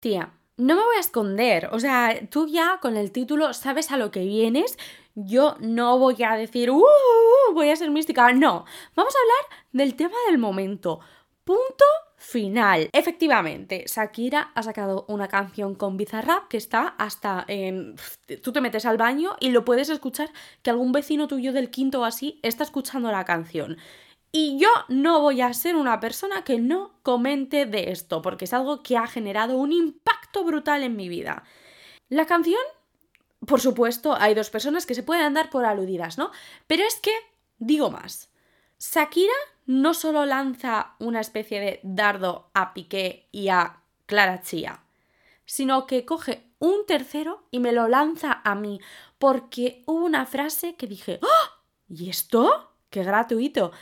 Tía, no me voy a esconder. O sea, tú ya con el título sabes a lo que vienes. Yo no voy a decir, uh, voy a ser mística. No, vamos a hablar del tema del momento. Punto final. Efectivamente, Shakira ha sacado una canción con Bizarrap que está hasta en... Tú te metes al baño y lo puedes escuchar que algún vecino tuyo del quinto o así está escuchando la canción. Y yo no voy a ser una persona que no comente de esto, porque es algo que ha generado un impacto brutal en mi vida. La canción, por supuesto, hay dos personas que se pueden dar por aludidas, ¿no? Pero es que, digo más, Shakira no solo lanza una especie de dardo a Piqué y a Clara Chía, sino que coge un tercero y me lo lanza a mí, porque hubo una frase que dije, ¡Oh! ¿y esto? ¡Qué gratuito!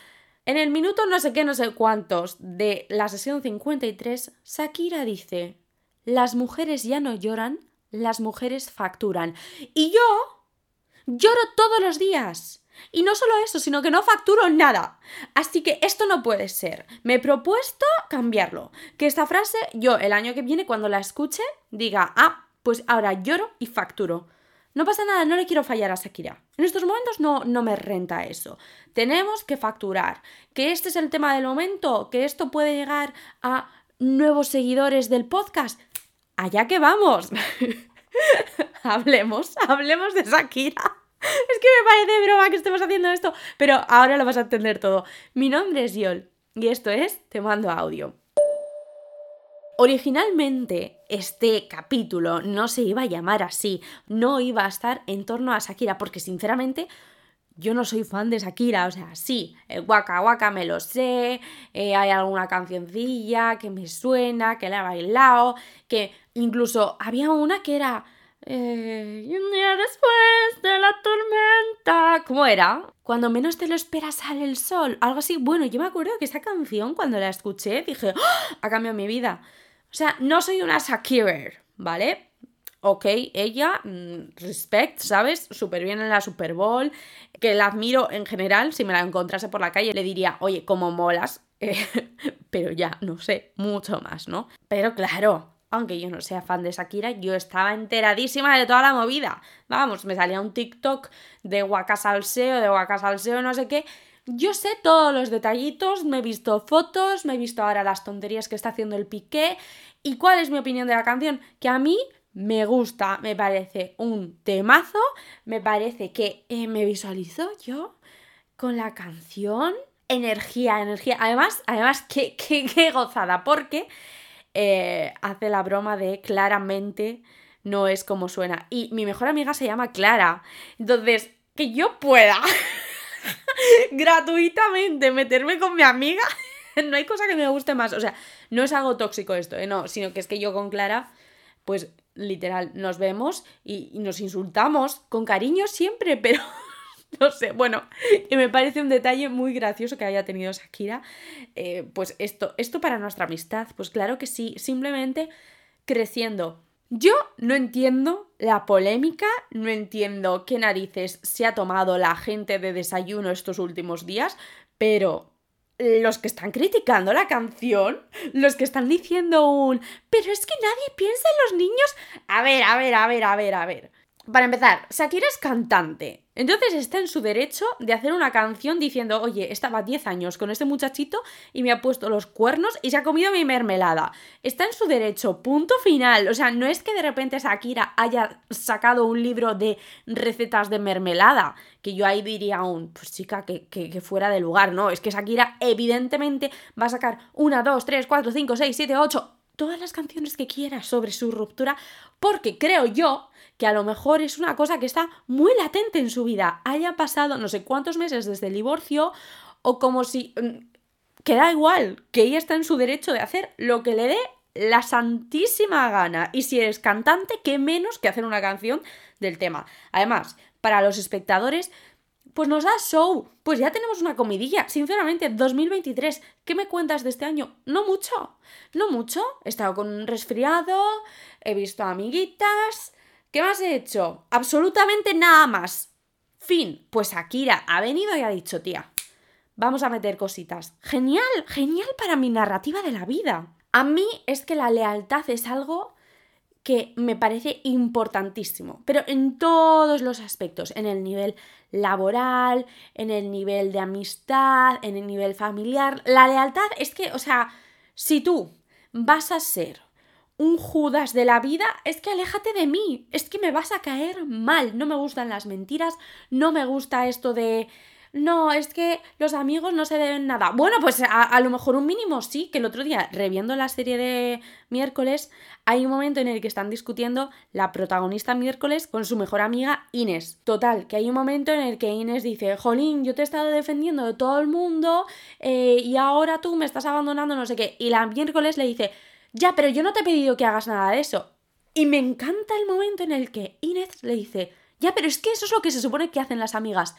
En el minuto no sé qué, no sé cuántos de la sesión 53, Shakira dice, las mujeres ya no lloran, las mujeres facturan. Y yo lloro todos los días. Y no solo eso, sino que no facturo nada. Así que esto no puede ser. Me he propuesto cambiarlo. Que esta frase yo el año que viene cuando la escuche diga, ah, pues ahora lloro y facturo. No pasa nada, no le quiero fallar a Shakira. En estos momentos no, no me renta eso. Tenemos que facturar. Que este es el tema del momento, que esto puede llegar a nuevos seguidores del podcast. Allá que vamos. hablemos, hablemos de Shakira. Es que me parece broma que estemos haciendo esto, pero ahora lo vas a entender todo. Mi nombre es Yol y esto es Te mando audio. Originalmente este capítulo no se iba a llamar así, no iba a estar en torno a Shakira, porque sinceramente yo no soy fan de Shakira, o sea, sí, el Waka Waka me lo sé, eh, hay alguna cancioncilla que me suena, que la he bailado, que incluso había una que era... Eh, y un día después de la tormenta. ¿Cómo era? Cuando menos te lo esperas sale el sol. Algo así. Bueno, yo me acuerdo que esa canción, cuando la escuché, dije, ¡Ah! ha cambiado mi vida. O sea, no soy una Shakira, ¿vale? Ok, ella, mm, respect, ¿sabes? Súper bien en la Super Bowl, que la admiro en general, si me la encontrase por la calle le diría, oye, como molas, pero ya, no sé, mucho más, ¿no? Pero claro, aunque yo no sea fan de Shakira, yo estaba enteradísima de toda la movida. Vamos, me salía un TikTok de Waka Salseo, de Waka Salseo, no sé qué, yo sé todos los detallitos, me he visto fotos, me he visto ahora las tonterías que está haciendo el Piqué. ¿Y cuál es mi opinión de la canción? Que a mí me gusta, me parece un temazo, me parece que eh, me visualizo yo con la canción. Energía, energía. Además, además, qué, qué, gozada, porque eh, hace la broma de claramente no es como suena. Y mi mejor amiga se llama Clara. Entonces, que yo pueda gratuitamente meterme con mi amiga. no hay cosa que me guste más. O sea, no es algo tóxico esto, ¿eh? no, sino que es que yo con Clara, pues literal, nos vemos y, nos insultamos con cariño siempre, pero no sé, bueno, que me parece un detalle muy gracioso que haya tenido Shakira. Eh, pues esto, esto para nuestra amistad, pues claro que sí, simplemente creciendo yo no entiendo la polémica, no entiendo qué narices se ha tomado la gente de desayuno estos últimos días, pero los que están criticando la canción, los que están diciendo un... Pero es que nadie piensa en los niños. A ver, a ver, a ver, a ver, a ver. Para empezar, Shakira es cantante. Entonces está en su derecho de hacer una canción diciendo, oye, estaba 10 años con este muchachito y me ha puesto los cuernos y se ha comido mi mermelada. Está en su derecho, punto final. O sea, no es que de repente Shakira haya sacado un libro de recetas de mermelada, que yo ahí diría aún, pues chica, que, que, fuera de lugar, ¿no? Es que Shakira evidentemente va a sacar una, dos, tres, cuatro, cinco, seis, siete, ocho, todas las canciones que quiera sobre su ruptura, porque creo yo que a lo mejor es una cosa que está muy latente en su vida. Haya pasado no sé cuántos meses desde el divorcio o como si... Mm, que da igual, que ella está en su derecho de hacer lo que le dé la santísima gana. Y si eres cantante, qué menos que hacer una canción del tema. Además, para los espectadores, pues nos da show. Pues ya tenemos una comidilla. Sinceramente, 2023, ¿qué me cuentas de este año? No mucho. No mucho. He estado con un resfriado, he visto amiguitas, ¿Qué más he hecho? Absolutamente nada más. Fin. Pues Akira ha venido y ha dicho, tía, vamos a meter cositas. Genial, genial para mi narrativa de la vida. A mí es que la lealtad es algo que me parece importantísimo, pero en todos los aspectos, en el nivel laboral, en el nivel de amistad, en el nivel familiar. La lealtad es que, o sea, si tú vas a ser un Judas de la vida, es que aléjate de mí, es que me vas a caer mal, no me gustan las mentiras, no me gusta esto de no, es que los amigos no se deben nada. Bueno, pues a, lo mejor un mínimo sí, que el otro día, reviendo la serie de miércoles, hay un momento en el que están discutiendo la protagonista miércoles con su mejor amiga Inés. Total, que hay un momento en el que Inés dice, Jolín, yo te he estado defendiendo de todo el mundo eh, y ahora tú me estás abandonando, no sé qué. Y la miércoles le dice, ya, pero yo no te he pedido que hagas nada de eso. Y me encanta el momento en el que Inés le dice, ya, pero es que eso es lo que se supone que hacen las amigas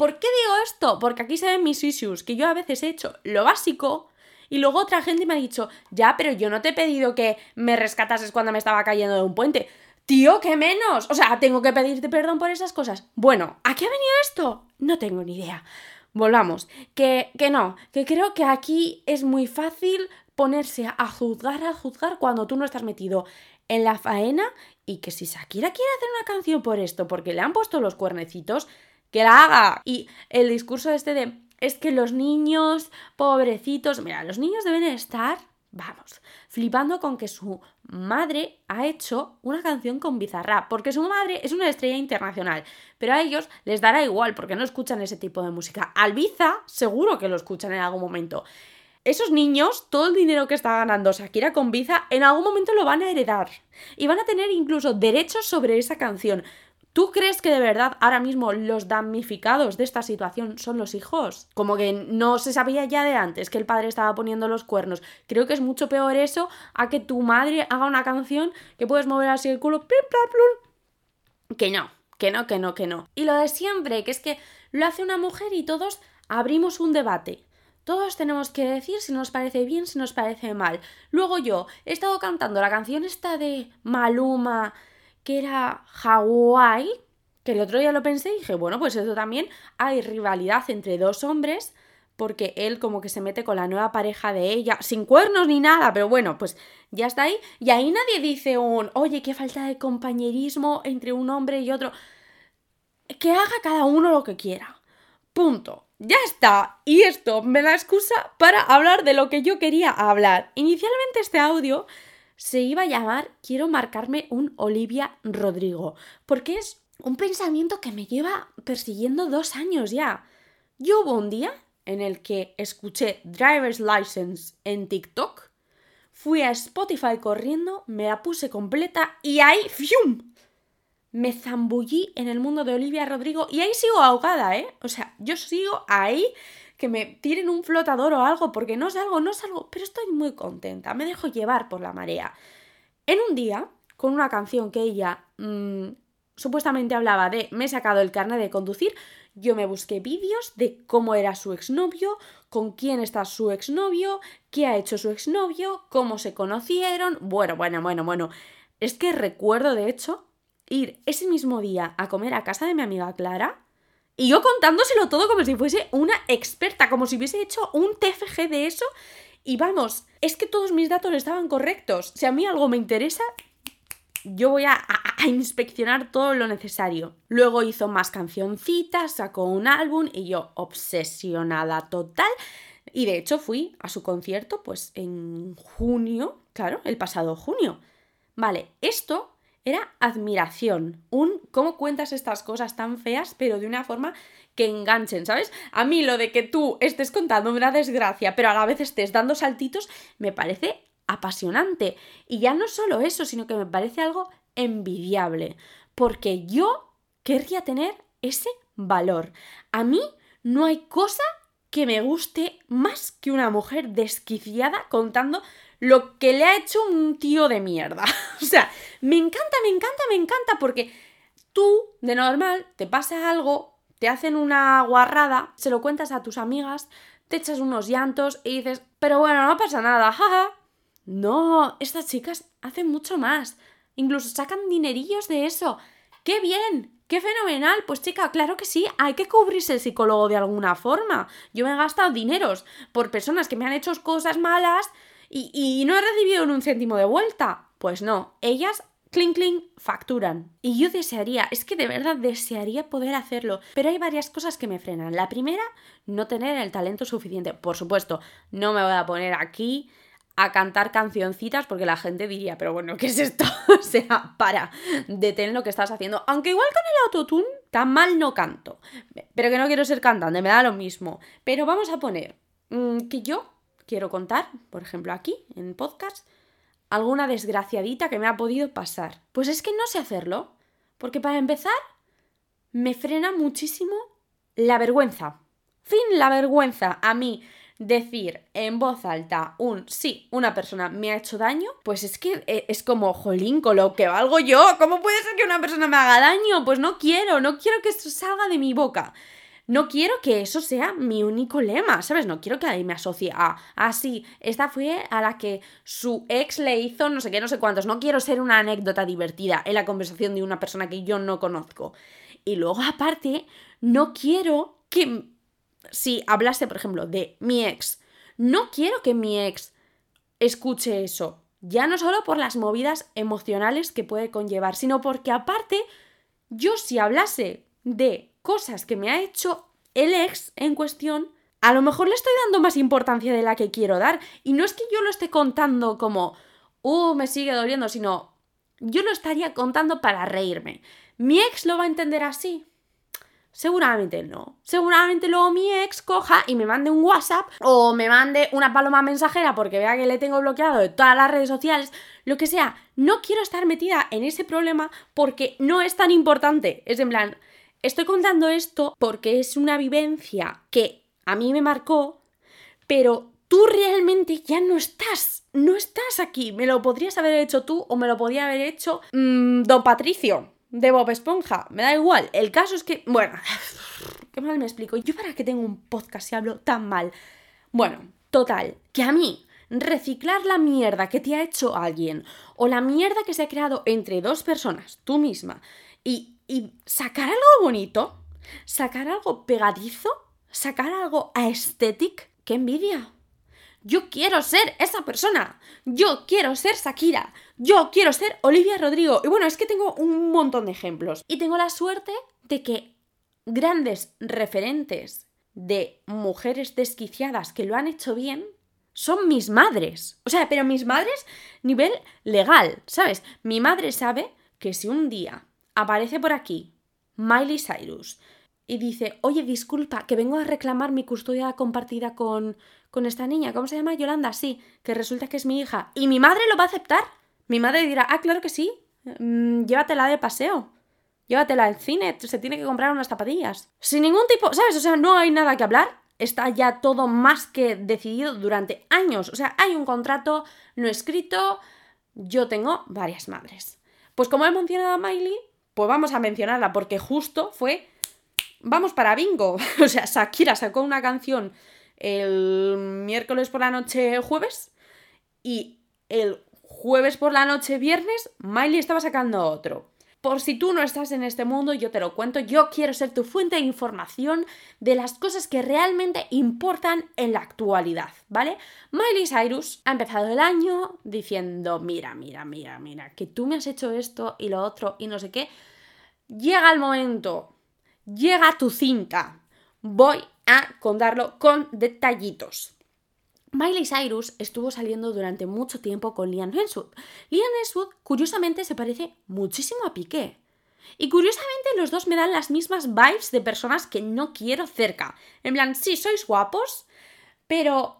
¿Por qué digo esto? Porque aquí se ven mis issues, que yo a veces he hecho lo básico y luego otra gente me ha dicho, ya, pero yo no te he pedido que me rescatases cuando me estaba cayendo de un puente. Tío, ¿qué menos? O sea, tengo que pedirte perdón por esas cosas. Bueno, ¿a qué ha venido esto? No tengo ni idea. Volvamos. Que, que no, que creo que aquí es muy fácil ponerse a juzgar, a juzgar cuando tú no estás metido en la faena y que si Shakira quiere hacer una canción por esto, porque le han puesto los cuernecitos, que la haga. Y el discurso este de, es que los niños, pobrecitos, mira, los niños deben estar, vamos, flipando con que su madre ha hecho una canción con Bizarra porque su madre es una estrella internacional, pero a ellos les dará igual porque no escuchan ese tipo de música. Al Biza seguro que lo escuchan en algún momento. Esos niños, todo el dinero que está ganando Shakira con Biza, en algún momento lo van a heredar. Y van a tener incluso derechos sobre esa canción. ¿Tú crees que de verdad ahora mismo los damnificados de esta situación son los hijos? Como que no se sabía ya de antes que el padre estaba poniendo los cuernos. Creo que es mucho peor eso a que tu madre haga una canción que puedes mover así el culo. Que no, que no, que no, que no. Y lo de siempre, que es que lo hace una mujer y todos abrimos un debate. Todos tenemos que decir si nos parece bien, si nos parece mal. Luego yo he estado cantando la canción esta de Maluma que era Hawái, que el otro día lo pensé y dije, bueno, pues eso también hay rivalidad entre dos hombres, porque él como que se mete con la nueva pareja de ella, sin cuernos ni nada, pero bueno, pues ya está ahí. Y ahí nadie dice un, oye, qué falta de compañerismo entre un hombre y otro. Que haga cada uno lo que quiera. Punto. Ya está. Y esto me da excusa para hablar de lo que yo quería hablar. Inicialmente este audio se iba a llamar Quiero marcarme un Olivia Rodrigo, porque es un pensamiento que me lleva persiguiendo dos años ya. Yo hubo un día en el que escuché Driver's License en TikTok, fui a Spotify corriendo, me la puse completa y ahí, ¡fium! Me zambullí en el mundo de Olivia Rodrigo y ahí sigo ahogada, ¿eh? O sea, yo sigo ahí que me tiren un flotador o algo, porque no salgo, no salgo, pero estoy muy contenta, me dejo llevar por la marea. En un día, con una canción que ella mm, supuestamente hablaba de me he sacado el carnet de conducir, yo me busqué vídeos de cómo era su exnovio, con quién está su exnovio, qué ha hecho su exnovio, cómo se conocieron. Bueno, bueno, bueno, bueno. Es que recuerdo, de hecho, ir ese mismo día a comer a casa de mi amiga Clara y yo contándoselo todo como si fuese una experta, como si hubiese hecho un TFG de eso. Y vamos, es que todos mis datos estaban correctos. Si a mí algo me interesa, yo voy a, inspeccionar todo lo necesario. Luego hizo más cancioncitas, sacó un álbum y yo obsesionada total. Y de hecho fui a su concierto pues en junio, claro, el pasado junio. Vale, esto era admiración. Un cómo cuentas estas cosas tan feas, pero de una forma que enganchen, ¿sabes? A mí lo de que tú estés contando una desgracia, pero a la vez estés dando saltitos, me parece apasionante. Y ya no solo eso, sino que me parece algo envidiable. Porque yo querría tener ese valor. A mí no hay cosa que me guste más que una mujer desquiciada contando lo que le ha hecho un tío de mierda. o sea, me encanta, me encanta, me encanta porque tú, de normal, te pasa algo, te hacen una guarrada, se lo cuentas a tus amigas, te echas unos llantos y dices, pero bueno, no pasa nada, jaja. No, estas chicas hacen mucho más. Incluso sacan dinerillos de eso. ¡Qué bien! ¡Qué fenomenal! Pues chica, claro que sí, hay que cubrirse el psicólogo de alguna forma. Yo me he gastado dineros por personas que me han hecho cosas malas y, no he recibido ni un céntimo de vuelta. Pues no, ellas clink, clink, facturan. Y yo desearía, es que de verdad desearía poder hacerlo, pero hay varias cosas que me frenan. La primera, no tener el talento suficiente. Por supuesto, no me voy a poner aquí a cantar cancioncitas porque la gente diría, pero bueno, ¿qué es esto? o sea, para, detén lo que estás haciendo. Aunque igual con el autotune tan mal no canto, pero que no quiero ser cantante, me da lo mismo. Pero vamos a poner mm, que yo quiero contar, por ejemplo aquí, en podcast, alguna desgraciadita que me ha podido pasar. Pues es que no sé hacerlo, porque para empezar, me frena muchísimo la vergüenza. Fin, la vergüenza. A mí decir en voz alta un sí, una persona me ha hecho daño, pues es que eh, es como, jolín, con lo que valgo yo, ¿cómo puede ser que una persona me haga daño? Pues no quiero, no quiero que esto salga de mi boca. No quiero que eso sea mi único lema, ¿sabes? No quiero que ahí me asocie a, ah, sí, esta fue a la que su ex le hizo no sé qué, no sé cuántos. No quiero ser una anécdota divertida en la conversación de una persona que yo no conozco. Y luego, aparte, no quiero que, si hablase, por ejemplo, de mi ex, no quiero que mi ex escuche eso. Ya no solo por las movidas emocionales que puede conllevar, sino porque aparte, yo si hablase de cosas que me ha hecho el ex en cuestión, a lo mejor le estoy dando más importancia de la que quiero dar. Y no es que yo lo esté contando como, uh, me sigue doliendo, sino yo lo estaría contando para reírme. ¿Mi ex lo va a entender así? Seguramente no. Seguramente luego mi ex coja y me mande un WhatsApp o me mande una paloma mensajera porque vea que le tengo bloqueado de todas las redes sociales, lo que sea. No quiero estar metida en ese problema porque no es tan importante. Es en plan, Estoy contando esto porque es una vivencia que a mí me marcó, pero tú realmente ya no estás, no estás aquí. Me lo podrías haber hecho tú o me lo podría haber hecho mm, Don Patricio de Bob Esponja. Me da igual. El caso es que, bueno, qué mal me explico. Yo para qué tengo un podcast y hablo tan mal. Bueno, total, que a mí reciclar la mierda que te ha hecho alguien o la mierda que se ha creado entre dos personas, tú misma, y y sacar algo bonito, sacar algo pegadizo, sacar algo aesthetic, qué envidia. Yo quiero ser esa persona. Yo quiero ser Shakira. Yo quiero ser Olivia Rodrigo. Y bueno, es que tengo un montón de ejemplos. Y tengo la suerte de que grandes referentes de mujeres desquiciadas que lo han hecho bien son mis madres. O sea, pero mis madres nivel legal, ¿sabes? Mi madre sabe que si un día aparece por aquí Miley Cyrus y dice, oye, disculpa, que vengo a reclamar mi custodia compartida con, con esta niña, ¿cómo se llama? Yolanda, sí, que resulta que es mi hija. Y mi madre lo va a aceptar. Mi madre dirá, ah, claro que sí, mm, llévatela de paseo, llévatela al cine, se tiene que comprar unas zapatillas. Sin ningún tipo, ¿sabes? O sea, no hay nada que hablar. Está ya todo más que decidido durante años. O sea, hay un contrato no escrito. Yo tengo varias madres. Pues como he mencionado a Miley, pues vamos a mencionarla porque justo fue, vamos para bingo. o sea, Shakira sacó una canción el miércoles por la noche jueves y el jueves por la noche viernes Miley estaba sacando otro. Por si tú no estás en este mundo, yo te lo cuento, yo quiero ser tu fuente de información de las cosas que realmente importan en la actualidad, ¿vale? Miley Cyrus ha empezado el año diciendo, mira, mira, mira, mira, que tú me has hecho esto y lo otro y no sé qué. Llega el momento, llega tu cinta, voy a contarlo con detallitos. Miley Cyrus estuvo saliendo durante mucho tiempo con Liam Hemsworth. Liam Hemsworth, curiosamente, se parece muchísimo a Piqué. Y curiosamente los dos me dan las mismas vibes de personas que no quiero cerca. En plan, sí, sois guapos, pero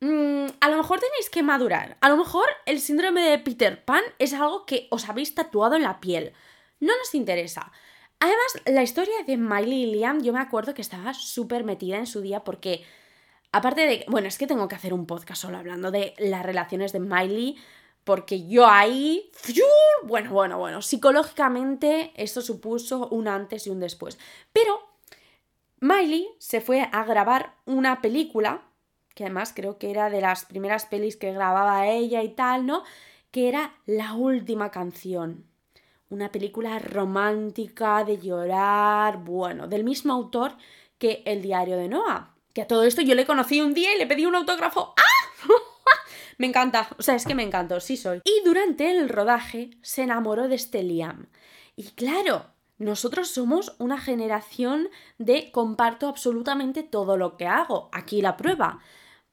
mm, a lo mejor tenéis que madurar. A lo mejor el síndrome de Peter Pan es algo que os habéis tatuado en la piel. No nos interesa. Además, la historia de Miley y Liam, yo me acuerdo que estaba súper metida en su día porque Aparte de, bueno, es que tengo que hacer un podcast solo hablando de las relaciones de Miley, porque yo ahí, bueno, bueno, bueno, psicológicamente esto supuso un antes y un después. Pero Miley se fue a grabar una película, que además creo que era de las primeras pelis que grababa ella y tal, ¿no? Que era La última canción. Una película romántica, de llorar, bueno, del mismo autor que El diario de Noah. Que a todo esto yo le conocí un día y le pedí un autógrafo. ¡Ah! Me encanta, o sea, es que me encantó, sí soy. Y durante el rodaje se enamoró de este Liam. Y claro, nosotros somos una generación de comparto absolutamente todo lo que hago. Aquí la prueba.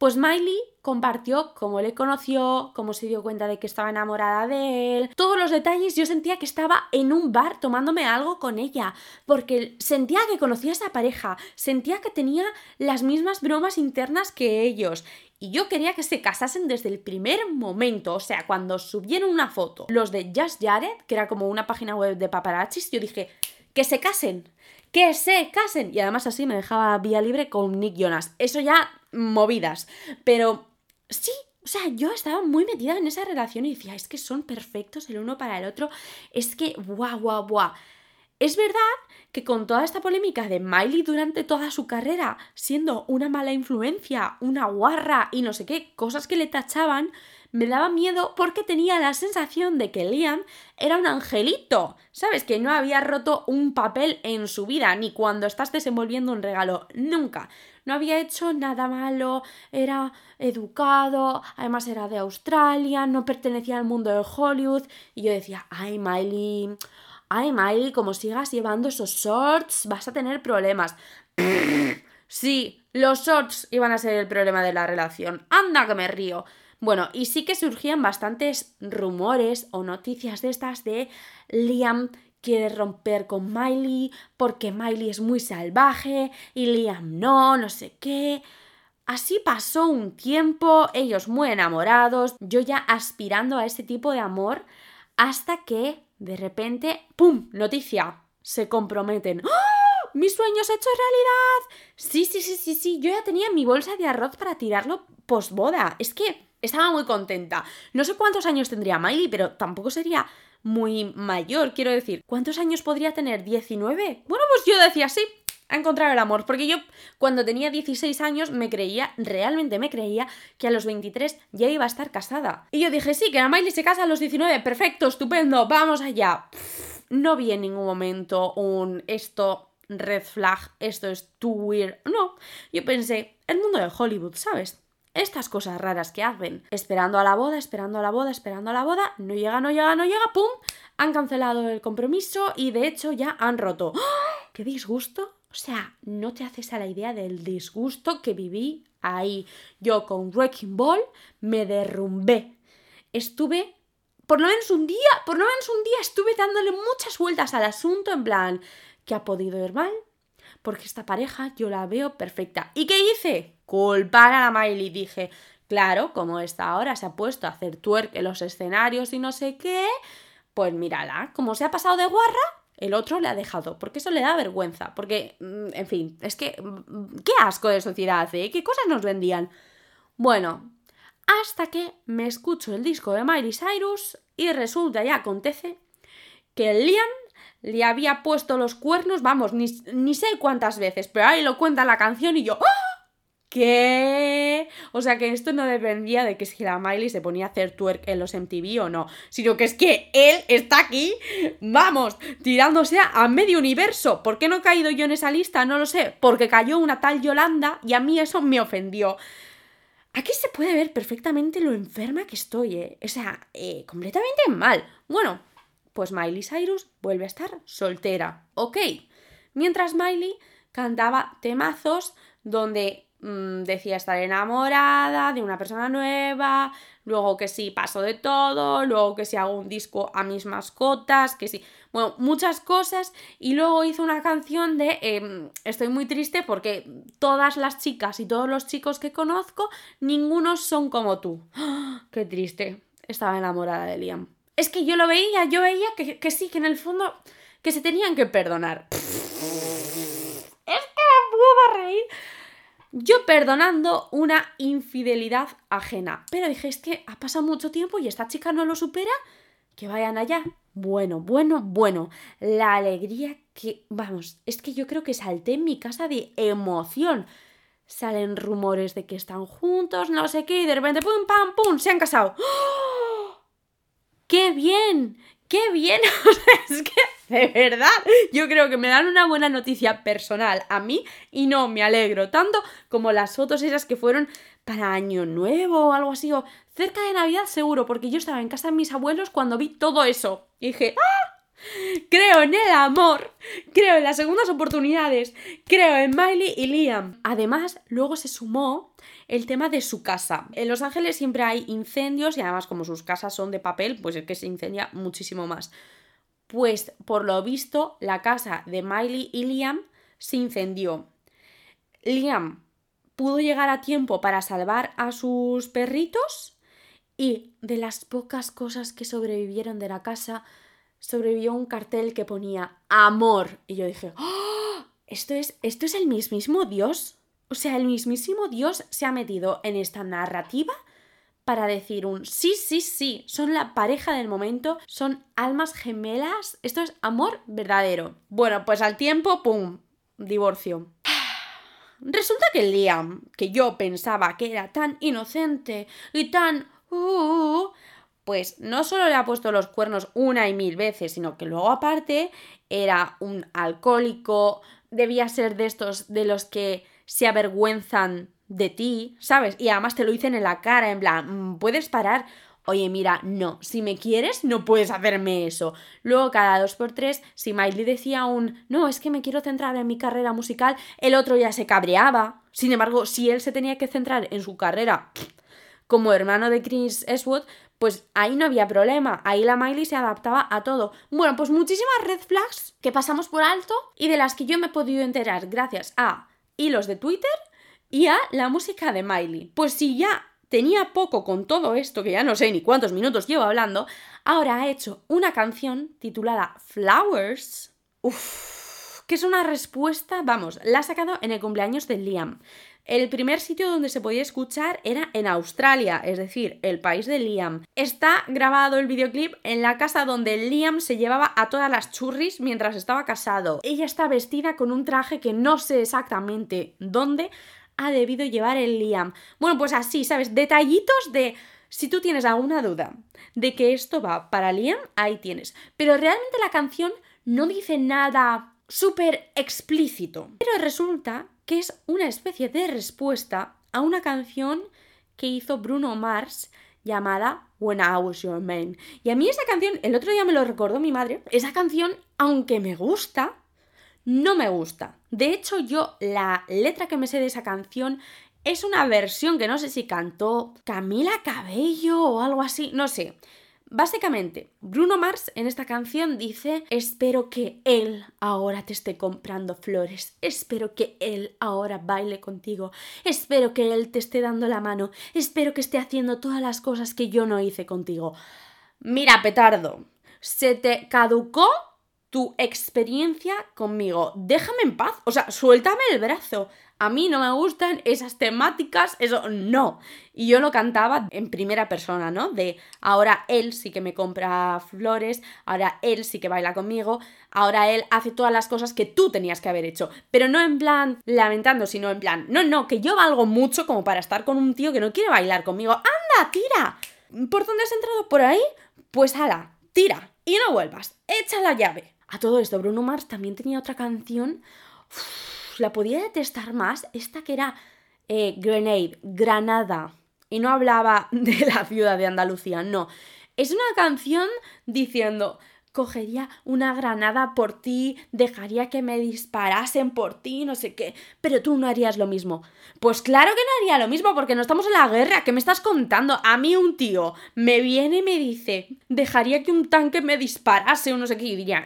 Pues Miley compartió cómo le conoció, cómo se dio cuenta de que estaba enamorada de él, todos los detalles. Yo sentía que estaba en un bar tomándome algo con ella, porque sentía que conocía a esa pareja, sentía que tenía las mismas bromas internas que ellos. Y yo quería que se casasen desde el primer momento, o sea, cuando subieron una foto, los de Just Jared, que era como una página web de paparazzis, yo dije, que se casen, que se casen. Y además así me dejaba vía libre con Nick Jonas. Eso ya movidas. Pero sí, o sea, yo estaba muy metida en esa relación y decía, es que son perfectos el uno para el otro. Es que, guau, guau, guau. Es verdad que con toda esta polémica de Miley durante toda su carrera, siendo una mala influencia, una guarra y no sé qué, cosas que le tachaban, me daba miedo porque tenía la sensación de que Liam era un angelito, ¿sabes? Que no había roto un papel en su vida, ni cuando estás desenvolviendo un regalo, nunca. No había hecho nada malo, era educado, además era de Australia, no pertenecía al mundo de Hollywood. Y yo decía, ay Miley, ay Miley, como sigas llevando esos shorts, vas a tener problemas. sí, los shorts iban a ser el problema de la relación. Anda que me río. Bueno, y sí que surgían bastantes rumores o noticias de estas de Liam quiere romper con Miley porque Miley es muy salvaje y Liam no, no sé qué. Así pasó un tiempo, ellos muy enamorados, yo ya aspirando a ese tipo de amor, hasta que de repente, ¡pum! Noticia, se comprometen. ¡Oh! ¡Mi sueño se ha hecho realidad! Sí, sí, sí, sí, sí, yo ya tenía mi bolsa de arroz para tirarlo posboda. Es que estaba muy contenta. No sé cuántos años tendría Miley, pero tampoco sería muy mayor. Quiero decir, ¿cuántos años podría tener? ¿19? Bueno, pues yo decía sí, a encontrar el amor. Porque yo cuando tenía 16 años me creía, realmente me creía, que a los 23 ya iba a estar casada. Y yo dije, sí, que la Miley se casa a los 19, perfecto, estupendo, vamos allá. no vi en ningún momento un esto red flag, esto es too weird. No, yo pensé, el mundo de Hollywood, ¿sabes? Estas cosas raras que hacen, esperando a la boda, esperando a la boda, esperando a la boda, no llega, no llega, no llega, ¡pum! Han cancelado el compromiso y de hecho ya han roto. ¡Ah! ¡Qué disgusto! O sea, no te haces a la idea del disgusto que viví ahí. Yo con Wrecking Ball me derrumbé. Estuve, por lo menos un día, por lo menos un día estuve dándole muchas vueltas al asunto en plan, ¿qué ha podido ir mal? Porque esta pareja yo la veo perfecta. ¿Y qué hice? Culpar a la Miley. Dije, claro, como esta ahora se ha puesto a hacer twerk en los escenarios y no sé qué, pues mírala, como se ha pasado de guarra, el otro le ha dejado, porque eso le da vergüenza, porque, mm, en fin, es que, mm, qué asco de sociedad, ¿eh? ¿Qué cosas nos vendían? Bueno, hasta que me escucho el disco de Miley Cyrus y resulta y acontece que Liam le había puesto los cuernos, vamos, ni, ni sé cuántas veces, pero ahí lo cuenta la canción y yo, ¡ah! ¿Qué? O sea que esto no dependía de que si la Miley se ponía a hacer twerk en los MTV o no, sino que es que él está aquí, vamos, tirándose a medio universo. ¿Por qué no he caído yo en esa lista? No lo sé, porque cayó una tal Yolanda y a mí eso me ofendió. Aquí se puede ver perfectamente lo enferma que estoy, ¿eh? O sea, eh, completamente mal. Bueno, pues Miley Cyrus vuelve a estar soltera, ok. Mientras Miley cantaba temazos donde Mm, decía estar enamorada de una persona nueva, luego que sí paso de todo, luego que sí hago un disco a mis mascotas, que sí, bueno, muchas cosas y luego hizo una canción de em, estoy muy triste porque todas las chicas y todos los chicos que conozco, ninguno son como tú. ¡Ah! Qué triste, estaba enamorada de Liam. Es que yo lo veía, yo veía que, que sí, que en el fondo que se tenían que perdonar. Es que me puedo reír yo perdonando una infidelidad ajena. Pero dije, es que ha pasado mucho tiempo y esta chica no lo supera, que vayan allá. Bueno, bueno, bueno. La alegría que, vamos, es que yo creo que salté en mi casa de emoción. Salen rumores de que están juntos, no sé qué, y de repente, pum, pam, pum, se han casado. ¡Oh! ¡Qué bien! ¡Qué bien! es que de verdad, yo creo que me dan una buena noticia personal a mí y no me alegro tanto como las fotos esas que fueron para Año Nuevo o algo así, o cerca de Navidad seguro, porque yo estaba en casa de mis abuelos cuando vi todo eso. Y dije, ¡ah! Creo en el amor, creo en las segundas oportunidades, creo en Miley y Liam. Además, luego se sumó el tema de su casa. En Los Ángeles siempre hay incendios y además como sus casas son de papel, pues es que se incendia muchísimo más. Pues por lo visto, la casa de Miley y Liam se incendió. Liam pudo llegar a tiempo para salvar a sus perritos y de las pocas cosas que sobrevivieron de la casa, sobrevivió un cartel que ponía amor. Y yo dije, ¡Oh! ¿Esto, es, ¿esto es el mismísimo Dios? O sea, el mismísimo Dios se ha metido en esta narrativa para decir un sí, sí, sí, son la pareja del momento, son almas gemelas, esto es amor verdadero. Bueno, pues al tiempo, ¡pum! Divorcio. Resulta que Liam, que yo pensaba que era tan inocente y tan... Uh, pues no solo le ha puesto los cuernos una y mil veces, sino que luego aparte era un alcohólico, debía ser de estos de los que se avergüenzan de ti, ¿sabes? Y además te lo dicen en la cara, en plan, mm, puedes parar. Oye, mira, no, si me quieres, no puedes hacerme eso. Luego, cada dos por tres, si Miley decía un no, es que me quiero centrar en mi carrera musical, el otro ya se cabreaba. Sin embargo, si él se tenía que centrar en su carrera como hermano de Chris Eastwood, pues ahí no había problema. Ahí la Miley se adaptaba a todo. Bueno, pues muchísimas red flags que pasamos por alto y de las que yo me he podido enterar gracias a hilos de Twitter y a la música de Miley. Pues si ya tenía poco con todo esto, que ya no sé ni cuántos minutos llevo hablando, ahora ha hecho una canción titulada Flowers. Uff, que es una respuesta, vamos, la ha sacado en el cumpleaños de Liam. El primer sitio donde se podía escuchar era en Australia, es decir, el país de Liam. Está grabado el videoclip en la casa donde Liam se llevaba a todas las churris mientras estaba casado. Ella está vestida con un traje que no sé exactamente dónde, ha debido llevar el Liam. Bueno, pues así, ¿sabes? Detallitos de... Si tú tienes alguna duda de que esto va para Liam, ahí tienes. Pero realmente la canción no dice nada súper explícito. Pero resulta que es una especie de respuesta a una canción que hizo Bruno Mars llamada When I Was Your Man. Y a mí esa canción, el otro día me lo recordó mi madre, esa canción, aunque me gusta, no me gusta. De hecho, yo la letra que me sé de esa canción es una versión que no sé si cantó Camila Cabello o algo así, no sé. Básicamente, Bruno Mars en esta canción dice, espero que él ahora te esté comprando flores, espero que él ahora baile contigo, espero que él te esté dando la mano, espero que esté haciendo todas las cosas que yo no hice contigo. Mira, petardo, se te caducó tu experiencia conmigo. Déjame en paz. O sea, suéltame el brazo. A mí no me gustan esas temáticas, eso no. Y yo lo cantaba en primera persona, ¿no? De ahora él sí que me compra flores, ahora él sí que baila conmigo, ahora él hace todas las cosas que tú tenías que haber hecho. Pero no en plan lamentando, sino en plan, no, no, que yo valgo mucho como para estar con un tío que no quiere bailar conmigo. ¡Anda, tira! ¿Por dónde has entrado? ¿Por ahí? Pues hala, tira. Y no vuelvas. Echa la llave. A todo esto, Bruno Mars también tenía otra canción. la podía detestar más. Esta que era eh, Grenade, Granada. Y no hablaba de la ciudad de Andalucía, no. Es una canción diciendo, cogería una granada por ti, dejaría que me disparasen por ti, no sé qué, pero tú no harías lo mismo. Pues claro que no haría lo mismo porque no estamos en la guerra, ¿qué me estás contando? A mí un tío me viene y me dice, dejaría que un tanque me disparase o no sé qué, y diría,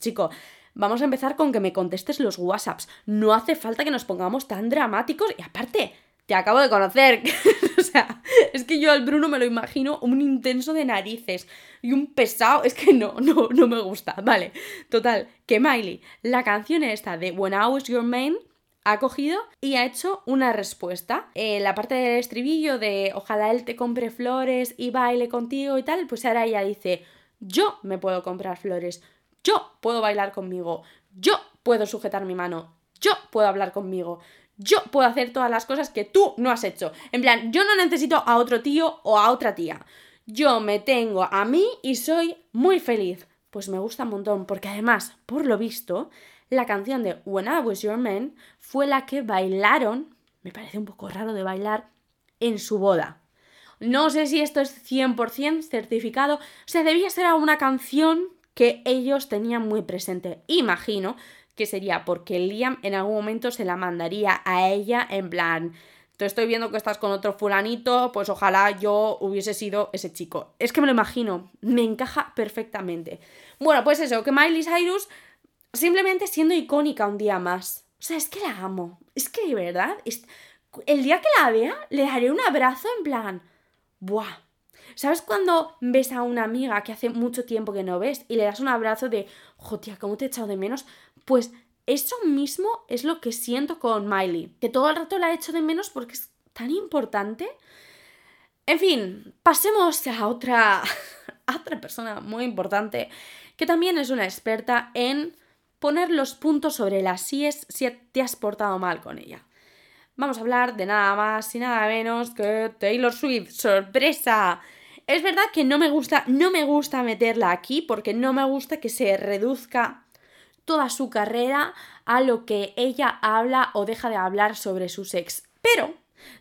chico, vamos a empezar con que me contestes los WhatsApps, no hace falta que nos pongamos tan dramáticos y aparte te acabo de conocer. o sea, es que yo al Bruno me lo imagino un intenso de narices y un pesado. Es que no, no, no me gusta. Vale, total, que Miley, la canción esta de When I Was Your Man, ha cogido y ha hecho una respuesta. En la parte del estribillo de ojalá él te compre flores y baile contigo y tal, pues ahora ella dice, yo me puedo comprar flores, yo puedo bailar conmigo, yo puedo sujetar mi mano, yo puedo hablar conmigo, yo puedo hacer todas las cosas que tú no has hecho. En plan, yo no necesito a otro tío o a otra tía. Yo me tengo a mí y soy muy feliz. pues me gusta un montón, porque además, por lo visto, la canción de When I Was Your Man fue la que bailaron, me parece un poco raro de bailar, en su boda. No sé si esto es 100% certificado, o sea, debía ser una canción que ellos tenían muy presente. Imagino que sería porque Liam en algún momento se la mandaría a ella en plan, te estoy viendo que estás con otro fulanito, pues ojalá yo hubiese sido ese chico. Es que me lo imagino, me encaja perfectamente. Bueno, pues eso, que Miley Cyrus simplemente siendo icónica un día más. O sea, es que la amo. Es que de verdad, el día que la vea, le daré un abrazo en plan, ¡buah! ¿Sabes cuando ves a una amiga que hace mucho tiempo que no ves y le das un abrazo de, joder, ¿cómo te he echado de menos? Pues eso mismo es lo que siento con Miley, que todo el rato la he hecho de menos porque es tan importante. En fin, pasemos a otra, otra persona muy importante, que también es una experta en poner los puntos sobre las síes si te has portado mal con ella. Vamos a hablar de nada más y nada menos que Taylor Swift. ¡Sorpresa! Es verdad que no me gusta, no me gusta meterla aquí porque no me gusta que se reduzca toda su carrera a lo que ella habla o deja de hablar sobre su sex. Pero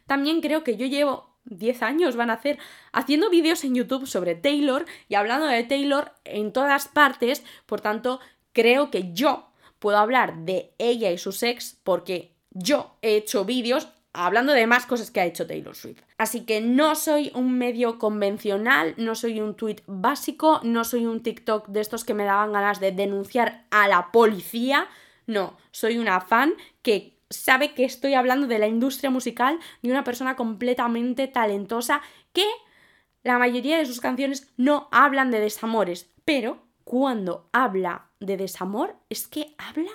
también creo que yo llevo 10 años van a hacer haciendo vídeos en YouTube sobre Taylor y hablando de Taylor en todas partes, por tanto, creo que yo puedo hablar de ella y su sex porque yo he hecho vídeos hablando de más cosas que ha hecho Taylor Swift. Así que no soy un medio convencional, no soy un tweet básico, no soy un TikTok de estos que me daban ganas de denunciar a la policía. No, soy una fan que sabe que estoy hablando de la industria musical, de una persona completamente talentosa que la mayoría de sus canciones no hablan de desamores, pero cuando habla de desamor es que habla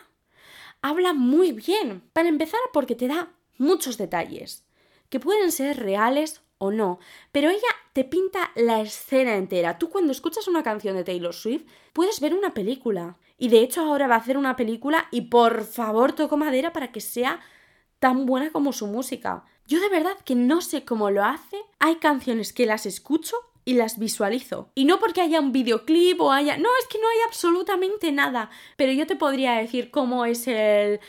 habla muy bien. Para empezar, porque te da muchos detalles, que pueden ser reales o no, pero ella te pinta la escena entera. Tú cuando escuchas una canción de Taylor Swift puedes ver una película. Y de hecho ahora va a hacer una película y por favor toco madera para que sea tan buena como su música. Yo de verdad que no sé cómo lo hace. Hay canciones que las escucho y las visualizo. Y no porque haya un videoclip o haya... No, es que no hay absolutamente nada. Pero yo te podría decir cómo es el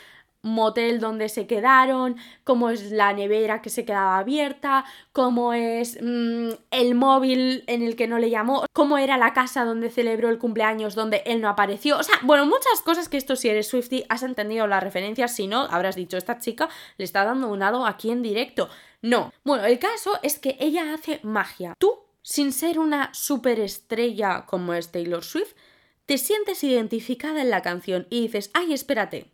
motel donde se quedaron, cómo es la nevera que se quedaba abierta, cómo es mm, el móvil en el que no le llamó, cómo era la casa donde celebró el cumpleaños donde él no apareció. O sea, bueno, muchas cosas que esto si eres Swifty has entendido las referencias, si no, habrás dicho, esta chica le está dando un lado aquí en directo. No. Bueno, el caso es que ella hace magia. Tú sin ser una superestrella como es Taylor Swift, te sientes identificada en la canción y dices, ay, espérate,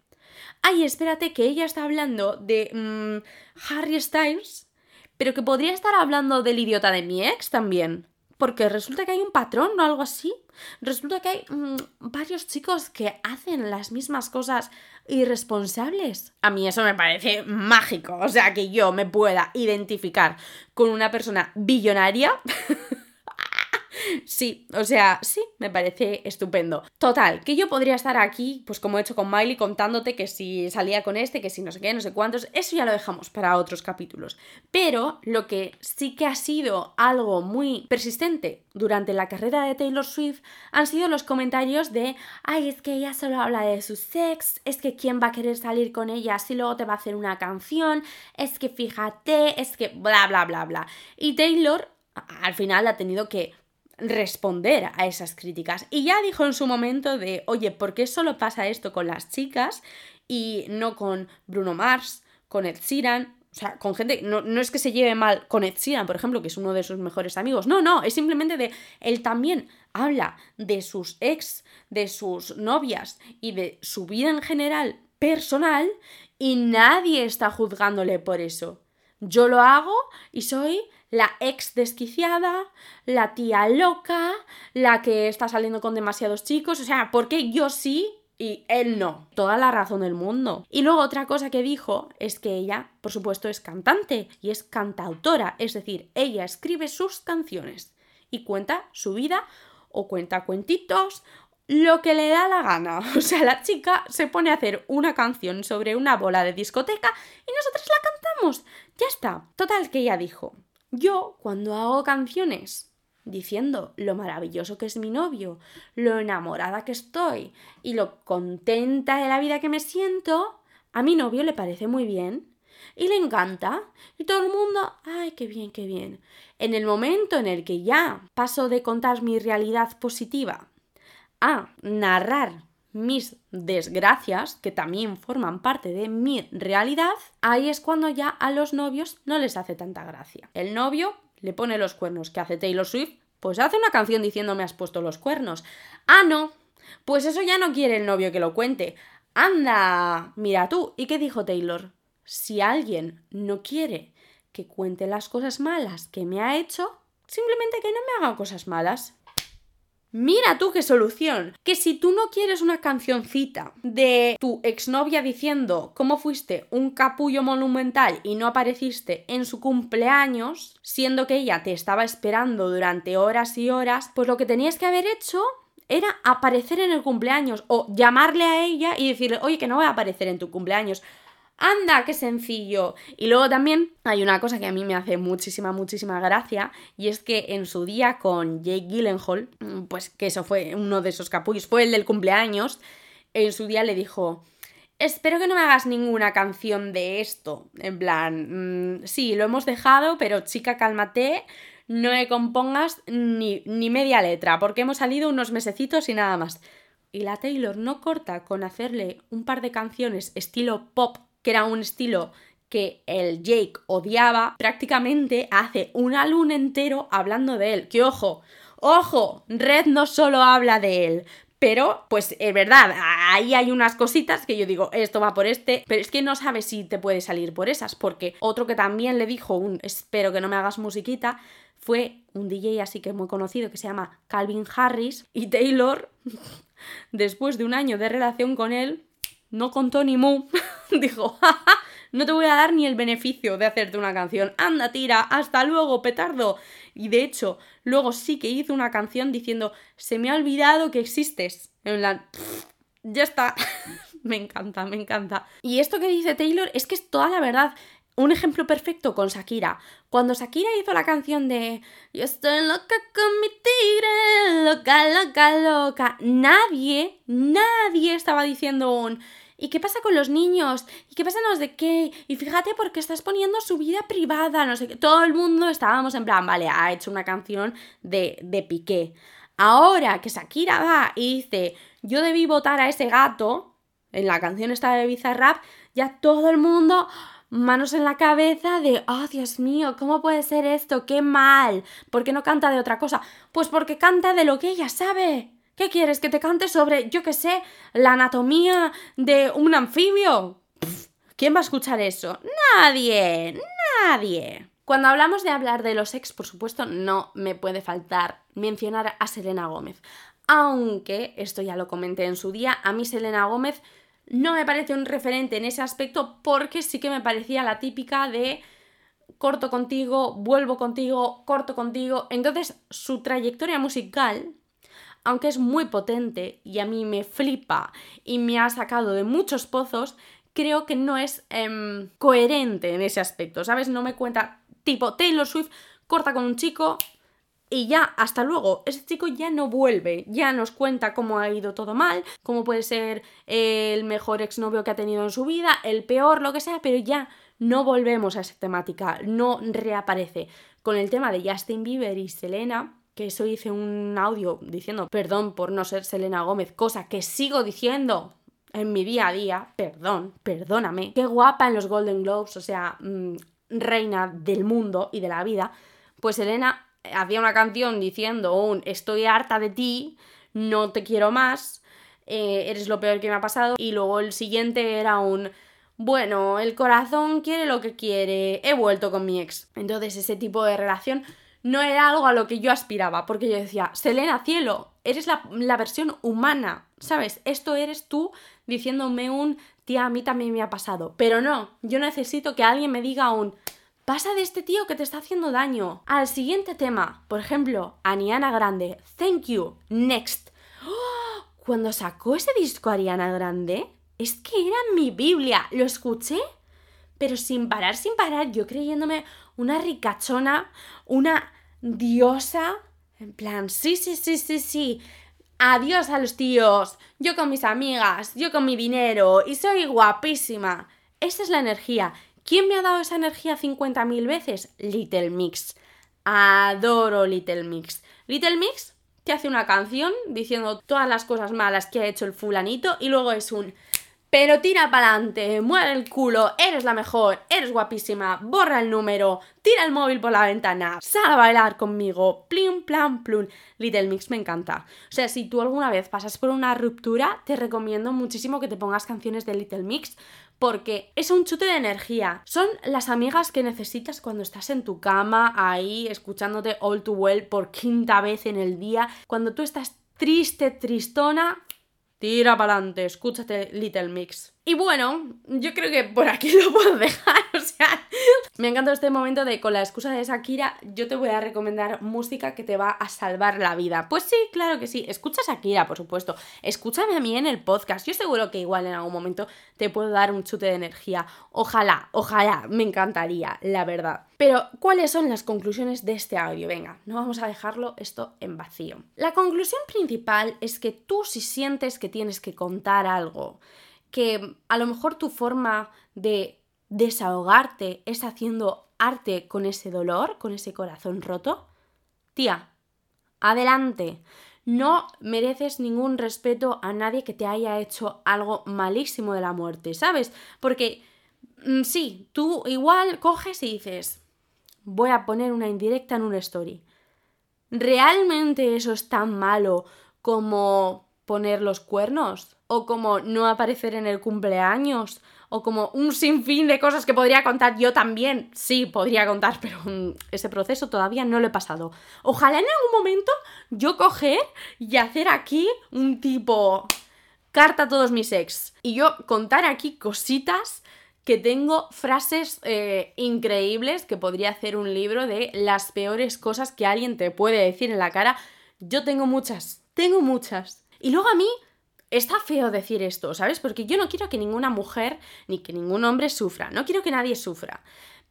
ay, espérate que ella está hablando de mm, Harry Styles, pero que podría estar hablando del idiota de mi ex también. Porque resulta que hay un patrón o algo así. Resulta que hay mm, varios chicos que hacen las mismas cosas irresponsables. A mí eso me parece mágico. O sea, que yo me pueda identificar con una persona billonaria. Sí, o sea, sí, me parece estupendo. Total, que yo podría estar aquí, pues como he hecho con Miley, contándote que si salía con este, que si no sé qué, no sé cuántos, eso ya lo dejamos para otros capítulos. Pero lo que sí que ha sido algo muy persistente durante la carrera de Taylor Swift han sido los comentarios de, ay, es que ella solo habla de su sex, es que quién va a querer salir con ella si luego te va a hacer una canción, es que fíjate, es que bla, bla, bla, bla. Y Taylor al final ha tenido que responder a esas críticas. Y ya dijo en su momento de, oye, ¿por qué solo pasa esto con las chicas y no con Bruno Mars, con Ed Sheeran? O sea, con gente, no, no es que se lleve mal con Ed Sheeran, por ejemplo, que es uno de sus mejores amigos. No, no, es simplemente de, él también habla de sus ex, de sus novias y de su vida en general personal y nadie está juzgándole por eso. Yo lo hago y soy la ex desquiciada, la tía loca, la que está saliendo con demasiados chicos, o sea, ¿por qué yo sí y él no? Toda la razón del mundo. Y luego otra cosa que dijo es que ella, por supuesto, es cantante y es cantautora, es decir, ella escribe sus canciones y cuenta su vida o cuenta cuentitos lo que le da la gana. O sea, la chica se pone a hacer una canción sobre una bola de discoteca y nosotros la cantamos. Ya está. Total que ella dijo, yo, cuando hago canciones diciendo lo maravilloso que es mi novio, lo enamorada que estoy y lo contenta de la vida que me siento, a mi novio le parece muy bien y le encanta y todo el mundo, ay, qué bien, qué bien. En el momento en el que ya paso de contar mi realidad positiva a narrar mis desgracias, que también forman parte de mi realidad, ahí es cuando ya a los novios no les hace tanta gracia. El novio le pone los cuernos que hace Taylor Swift, pues hace una canción diciendo me has puesto los cuernos. Ah, no, pues eso ya no quiere el novio que lo cuente. Anda, mira tú, ¿y qué dijo Taylor? Si alguien no quiere que cuente las cosas malas que me ha hecho, simplemente que no me haga cosas malas. Mira tú qué solución. Que si tú no quieres una cancioncita de tu exnovia diciendo cómo fuiste un capullo monumental y no apareciste en su cumpleaños, siendo que ella te estaba esperando durante horas y horas, pues lo que tenías que haber hecho era aparecer en el cumpleaños o llamarle a ella y decirle, oye, que no voy a aparecer en tu cumpleaños. ¡Anda, qué sencillo! Y luego también hay una cosa que a mí me hace muchísima, muchísima gracia, y es que en su día con Jake Gyllenhaal, mm, pues que eso fue uno de esos capullos, fue el del cumpleaños, en su día le dijo, espero que no me hagas ninguna canción de esto. En plan, mm, sí, lo hemos dejado, pero chica, cálmate, no me compongas ni, ni media letra, porque hemos salido unos mesecitos y nada más. Y la Taylor no corta con hacerle un par de canciones estilo pop que era un estilo que el Jake odiaba, prácticamente hace un álbum entero hablando de él. Que ojo, ojo, Red no solo habla de él, pero, pues es verdad, ahí hay unas cositas que yo digo, esto va por este, pero es que no sabes si te puede salir por esas, porque otro que también le dijo un espero que no me hagas musiquita fue un DJ así que muy conocido que se llama Calvin Harris y Taylor, después de un año de relación con él, no contó ni mu, dijo, no te voy a dar ni el beneficio de hacerte una canción, anda, tira, hasta luego, petardo. Y de hecho, luego sí que hizo una canción diciendo, se me ha olvidado que existes. En plan, ya está. me encanta, me encanta. Y esto que dice Taylor es que es toda la verdad. Un ejemplo perfecto con Shakira. Cuando Shakira hizo la canción de Yo estoy loca con mi tigre, loca, loca, loca, nadie, nadie estaba diciendo un ¿Y qué pasa con los niños? ¿Y qué pasa no sé qué? Y fíjate porque estás poniendo su vida privada, no sé qué. Todo el mundo estábamos en plan, vale, ha hecho una canción de, de Piqué. Ahora que Shakira va y dice, yo debí votar a ese gato, en la canción esta de Bizarrap, ya todo el mundo manos en la cabeza de, oh Dios mío, ¿cómo puede ser esto? ¡Qué mal! ¿Por qué no canta de otra cosa? Pues porque canta de lo que ella sabe. ¿Qué quieres? ¿Que te cante sobre, yo qué sé, la anatomía de un anfibio? ¿Quién va a escuchar eso? Nadie, nadie. Cuando hablamos de hablar de los ex, por supuesto, no me puede faltar mencionar a Selena Gómez. Aunque, esto ya lo comenté en su día, a mí Selena Gómez no me parece un referente en ese aspecto porque sí que me parecía la típica de corto contigo, vuelvo contigo, corto contigo. Entonces, su trayectoria musical aunque es muy potente y a mí me flipa y me ha sacado de muchos pozos, creo que no es em, coherente en ese aspecto, ¿sabes? No me cuenta, tipo, Taylor Swift corta con un chico y ya, hasta luego, ese chico ya no vuelve, ya nos cuenta cómo ha ido todo mal, cómo puede ser el mejor exnovio que ha tenido en su vida, el peor, lo que sea, pero ya no volvemos a esa temática, no reaparece. Con el tema de Justin Bieber y Selena, que eso hice un audio diciendo perdón por no ser Selena Gómez, cosa que sigo diciendo en mi día a día, perdón, perdóname, qué guapa en los Golden Globes, o sea, mm, reina del mundo y de la vida, pues Selena hacía una canción diciendo un estoy harta de ti, no te quiero más, eh, eres lo peor que me ha pasado, y luego el siguiente era un bueno, el corazón quiere lo que quiere, he vuelto con mi ex. Entonces ese tipo de relación no era algo a lo que yo aspiraba, porque yo decía, Selena, cielo, eres la, versión humana, ¿sabes? Esto eres tú diciéndome un, tía, a mí también me ha pasado. Pero no, yo necesito que alguien me diga un, pasa de este tío que te está haciendo daño. Al siguiente tema, por ejemplo, Aniana Grande, thank you, next. ¡Oh! Cuando sacó ese disco Ariana Grande, es que era mi Biblia, lo escuché, pero sin parar, sin parar, yo creyéndome una ricachona, una diosa, En plan, sí, sí, sí, sí, sí. Adiós a los tíos. Yo con mis amigas, yo con mi dinero y soy guapísima. Esa es la energía. ¿Quién me ha dado esa energía 50.000 veces? Little Mix. Adoro Little Mix. Little Mix te hace una canción diciendo todas las cosas malas que ha hecho el fulanito y luego es un pero tira para adelante, mueve el culo, eres la mejor, eres guapísima, borra el número, tira el móvil por la ventana, sal a bailar conmigo, plim, plan, plum. Little Mix me encanta. O sea, si tú alguna vez pasas por una ruptura, te recomiendo muchísimo que te pongas canciones de Little Mix porque es un chute de energía. Son las amigas que necesitas cuando estás en tu cama, ahí, escuchándote All Too Well por quinta vez en el día, cuando tú estás triste, tristona, Tira para adelante, escúchate Little Mix. Y bueno, yo creo que por aquí lo puedo dejar. O sea, me encanta este momento de con la excusa de Shakira, yo te voy a recomendar música que te va a salvar la vida. Pues sí, claro que sí. Escucha a Shakira, por supuesto. Escúchame a mí en el podcast. Yo seguro que igual en algún momento te puedo dar un chute de energía. Ojalá, ojalá, me encantaría, la verdad. Pero, ¿cuáles son las conclusiones de este audio? Venga, no vamos a dejarlo esto en vacío. La conclusión principal es que tú si sientes que tienes que contar algo, que a lo mejor tu forma de desahogarte es haciendo arte con ese dolor, con ese corazón roto, tía, adelante. No mereces ningún respeto a nadie que te haya hecho algo malísimo de la muerte, ¿sabes? Porque mm, sí, tú igual coges y dices, voy a poner una indirecta en una story. ¿Realmente eso es tan malo como poner los cuernos? ¿O como no aparecer en el cumpleaños? O como un sinfín de cosas que podría contar yo también. Sí, podría contar, pero mm, ese proceso todavía no lo he pasado. Ojalá en algún momento yo coger y hacer aquí un tipo carta a todos mis ex y yo contar aquí cositas que tengo frases eh, increíbles que podría hacer un libro de las peores cosas que alguien te puede decir en la cara. Yo tengo muchas, tengo muchas. Y luego a mí está feo decir esto, ¿sabes? Porque yo no quiero que ninguna mujer ni que ningún hombre sufra, no quiero que nadie sufra.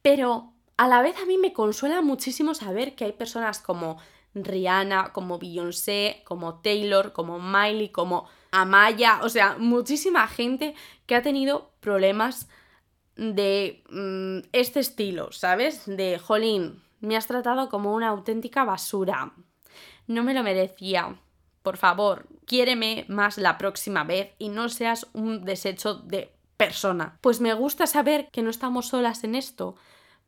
Pero a la vez a mí me consuela muchísimo saber que hay personas como Rihanna, como Beyoncé, como Taylor, como Miley, como Amaya, o sea, muchísima gente que ha tenido problemas de mm, este estilo, ¿sabes? De, jolín, me has tratado como una auténtica basura. No me lo merecía por favor, quiéreme más la próxima vez y no seas un desecho de persona. Pues me gusta saber que no estamos solas en esto,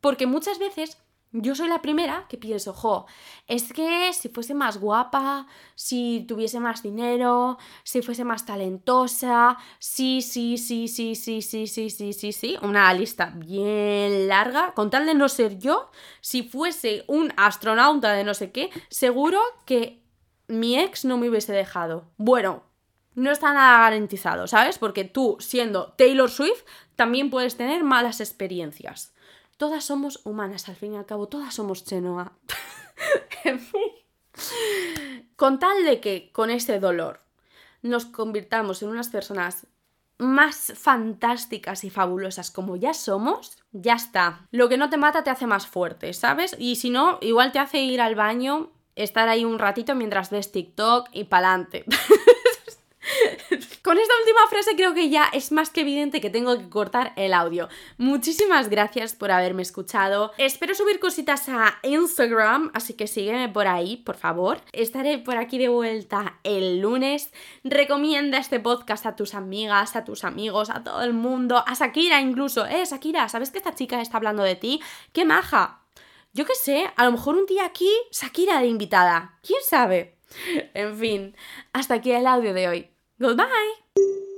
porque muchas veces yo soy la primera que pienso, jo, es que si fuese más guapa, si tuviese más dinero, si fuese más talentosa, sí, sí, sí, sí, sí, sí, sí, sí, sí, sí, una lista bien larga, con tal de no ser yo, si fuese un astronauta de no sé qué, seguro que mi ex no me hubiese dejado. Bueno, no está nada garantizado, ¿sabes? Porque tú, siendo Taylor Swift, también puedes tener malas experiencias. Todas somos humanas, al fin y al cabo, todas somos Chenoa. en fin. Con tal de que con ese dolor nos convirtamos en unas personas más fantásticas y fabulosas como ya somos, ya está. Lo que no te mata te hace más fuerte, ¿sabes? Y si no, igual te hace ir al baño estar ahí un ratito mientras ves TikTok y pa'lante. Con esta última frase creo que ya es más que evidente que tengo que cortar el audio. Muchísimas gracias por haberme escuchado. Espero subir cositas a Instagram, así que sígueme por ahí, por favor. Estaré por aquí de vuelta el lunes. Recomienda este podcast a tus amigas, a tus amigos, a todo el mundo, a Shakira incluso. Eh, Shakira, ¿sabes que esta chica está hablando de ti? ¡Qué maja! Yo qué sé, a lo mejor un día aquí Shakira de invitada. ¿Quién sabe? En fin, hasta aquí el audio de hoy. Goodbye.